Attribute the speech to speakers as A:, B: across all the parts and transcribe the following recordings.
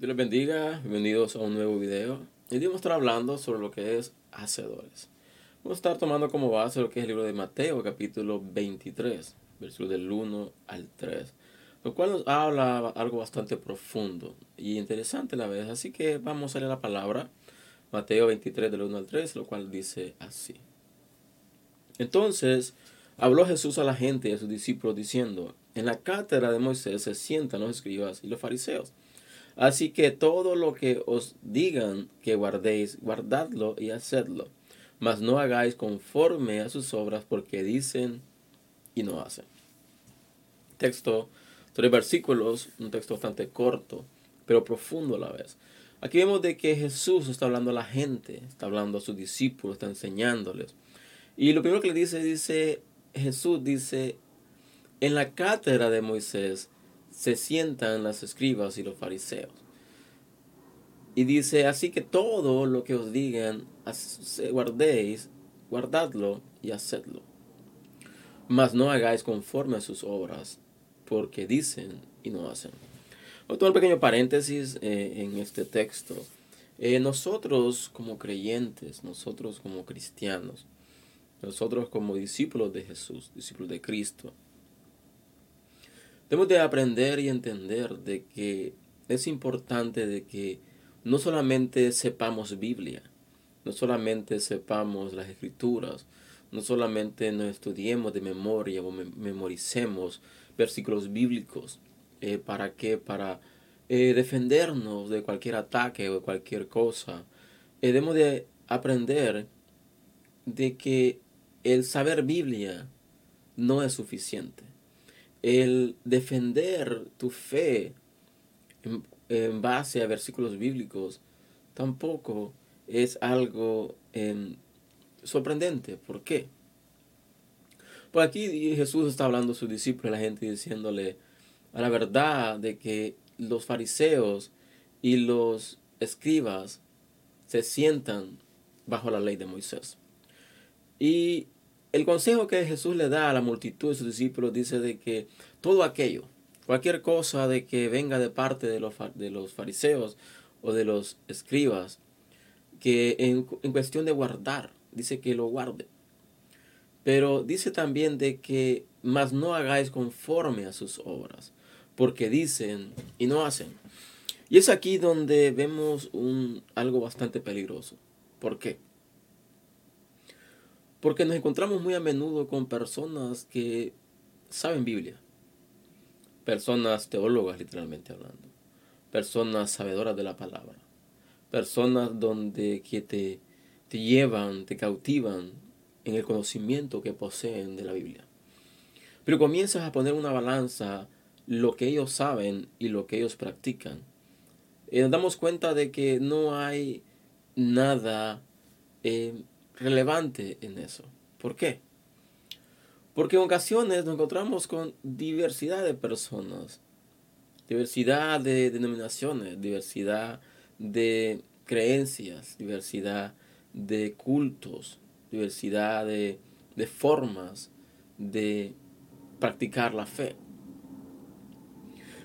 A: Dios les bendiga, bienvenidos a un nuevo video. Hoy vamos a estar hablando sobre lo que es hacedores. Vamos a estar tomando como base lo que es el libro de Mateo, capítulo 23, versículos del 1 al 3, lo cual nos habla algo bastante profundo y interesante a la vez. Así que vamos a leer la palabra, Mateo 23, del 1 al 3, lo cual dice así. Entonces habló Jesús a la gente y a sus discípulos diciendo, en la cátedra de Moisés se sientan los escribas y los fariseos. Así que todo lo que os digan que guardéis, guardadlo y hacedlo. Mas no hagáis conforme a sus obras porque dicen y no hacen. Texto, tres versículos, un texto bastante corto, pero profundo a la vez. Aquí vemos de que Jesús está hablando a la gente, está hablando a sus discípulos, está enseñándoles. Y lo primero que le dice, dice, Jesús dice, en la cátedra de Moisés se sientan las escribas y los fariseos. Y dice, así que todo lo que os digan, guardéis, guardadlo y hacedlo. Mas no hagáis conforme a sus obras, porque dicen y no hacen. Otro pequeño paréntesis eh, en este texto. Eh, nosotros como creyentes, nosotros como cristianos, nosotros como discípulos de Jesús, discípulos de Cristo, Debemos de aprender y entender de que es importante de que no solamente sepamos Biblia, no solamente sepamos las escrituras, no solamente nos estudiemos de memoria o memoricemos versículos bíblicos, eh, ¿para qué? Para eh, defendernos de cualquier ataque o de cualquier cosa. Eh, debemos de aprender de que el saber Biblia no es suficiente el defender tu fe en, base a versículos bíblicos tampoco es algo em, sorprendente. ¿Por qué? Por aquí Jesús está hablando a sus discípulos, a la gente, diciéndole a la verdad de que los fariseos y los escribas se sientan bajo la ley de Moisés. Y el consejo que Jesús le da a la multitud de sus discípulos dice de que todo aquello, cualquier cosa de que venga de parte de los, fariseos o de los escribas, que en, en cuestión de guardar, dice que lo guarde. Pero dice también de que más no hagáis conforme a sus obras, porque dicen y no hacen. Y es aquí donde vemos un, algo bastante peligroso. ¿Por qué? Porque nos encontramos muy a menudo con personas que saben Biblia. Personas teólogas, literalmente hablando. Personas sabedoras de la palabra. Personas donde que te, te llevan, te cautivan en el conocimiento que poseen de la Biblia. Pero comienzas a poner una balanza lo que ellos saben y lo que ellos practican. Y nos damos cuenta de que no hay nada eh, relevante en eso. ¿Por qué? Porque en ocasiones nos encontramos con diversidad de personas, diversidad de denominaciones, diversidad de creencias, diversidad de cultos, diversidad de, formas de practicar la fe.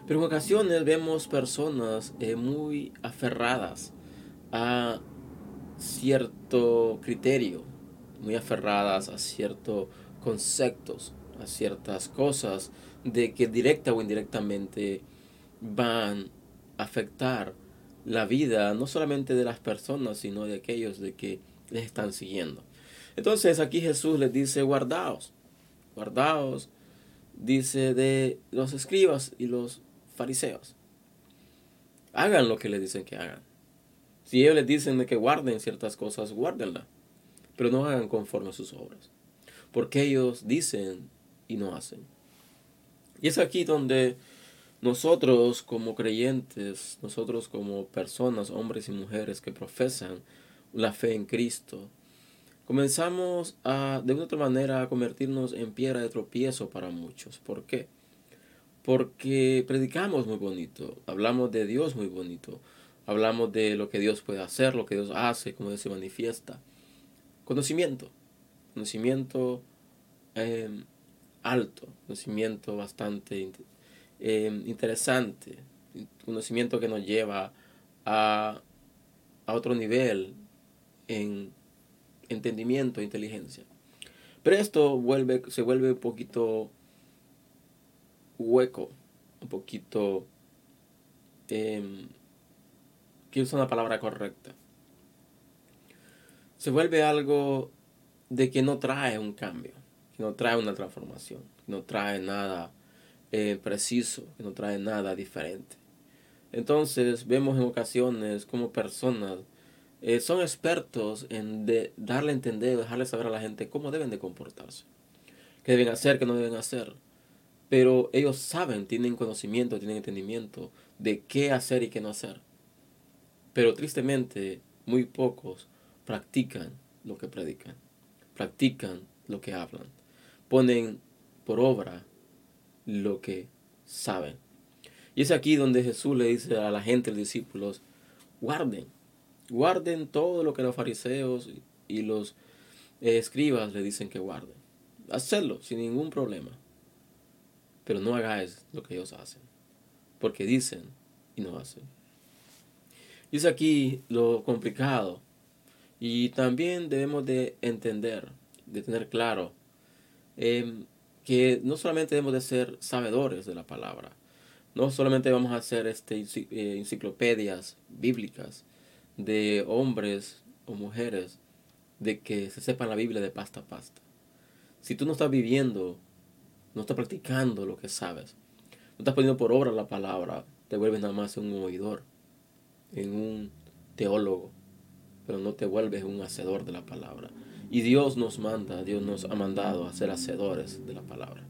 A: Pero en ocasiones vemos personas eh, muy aferradas a cierto criterio, muy aferradas a ciertos conceptos, a ciertas cosas de que directa o indirectamente van a afectar la vida no solamente de las personas, sino de aquellos de que les están siguiendo. Entonces aquí Jesús les dice, guardaos, guardaos, dice de los escribas y los fariseos. Hagan lo que les dicen que hagan. Si ellos les dicen de que guarden ciertas cosas, guárdenlas. Pero no hagan conforme a sus obras. Porque ellos dicen y no hacen. Y es aquí donde nosotros como creyentes, nosotros como personas, hombres y mujeres que profesan la fe en Cristo, comenzamos a, de una otra manera, a convertirnos en piedra de tropiezo para muchos. ¿Por qué? Porque predicamos muy bonito, hablamos de Dios muy bonito, Hablamos de lo que Dios puede hacer, lo que Dios hace, cómo Dios se manifiesta. Conocimiento. Conocimiento em, alto, conocimiento bastante em, interesante, conocimiento que nos lleva a, a otro nivel en entendimiento e inteligencia. Pero esto vuelve, se vuelve un poquito hueco, un poquito... Eh, quiero usar una palabra correcta. Se vuelve algo de que no trae un cambio, que no trae una transformación, que no trae nada eh, preciso, que no trae nada diferente. Entonces vemos en ocasiones como personas eh, son expertos en darle a entender, dejarle saber a la gente cómo deben de comportarse, qué deben hacer, qué no deben hacer. Pero ellos saben, tienen conocimiento, tienen entendimiento de qué hacer y qué no hacer. Pero tristemente, muy pocos practican lo que predican, practican lo que hablan, ponen por obra lo que saben. Y es aquí donde Jesús le dice a la gente, a los discípulos, guarden, guarden todo lo que los fariseos y los escribas le dicen que guarden. Hacerlo sin ningún problema. Pero no hagáis lo que ellos hacen. Porque dicen y no hacen. Y es aquí lo complicado. Y también debemos de entender, de tener claro, em, que no solamente debemos de ser sabedores de la palabra, no solamente vamos a hacer este, eh, enciclopedias bíblicas de hombres o mujeres de que se sepan la Biblia de pasta a pasta. Si tú no estás viviendo, no estás practicando lo que sabes, no estás poniendo por obra la palabra, te vuelves nada más un oidor, en un teólogo, pero no te vuelves un hacedor de la palabra. Y Dios nos manda, Dios nos ha mandado a ser hacedores de la palabra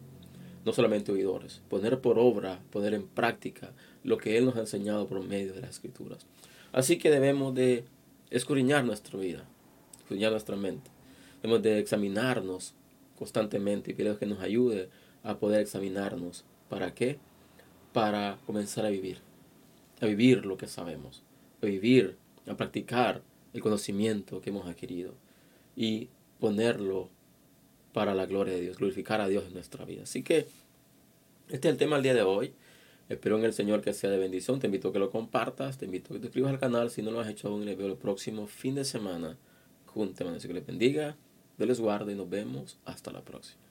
A: no solamente oidores, poner por obra, poner en práctica lo que Él nos ha enseñado por medio de las escrituras. Así que debemos de escudriñar nuestra vida, escudriñar nuestra mente. Debemos de examinarnos constantemente y pido que nos ayude a poder examinarnos. ¿Para qué? Para comenzar a vivir, a vivir lo que sabemos, a vivir, a practicar el conocimiento que hemos adquirido y ponerlo para la gloria de Dios, glorificar a Dios en nuestra vida. Así que este es el tema del día de hoy. Espero en el Señor que sea de bendición. Te invito a que lo compartas, te invito a que te suscribas al canal si no lo has hecho aún y veo el próximo fin de semana. Así que les bendiga, Dios les guarde y nos vemos hasta la próxima.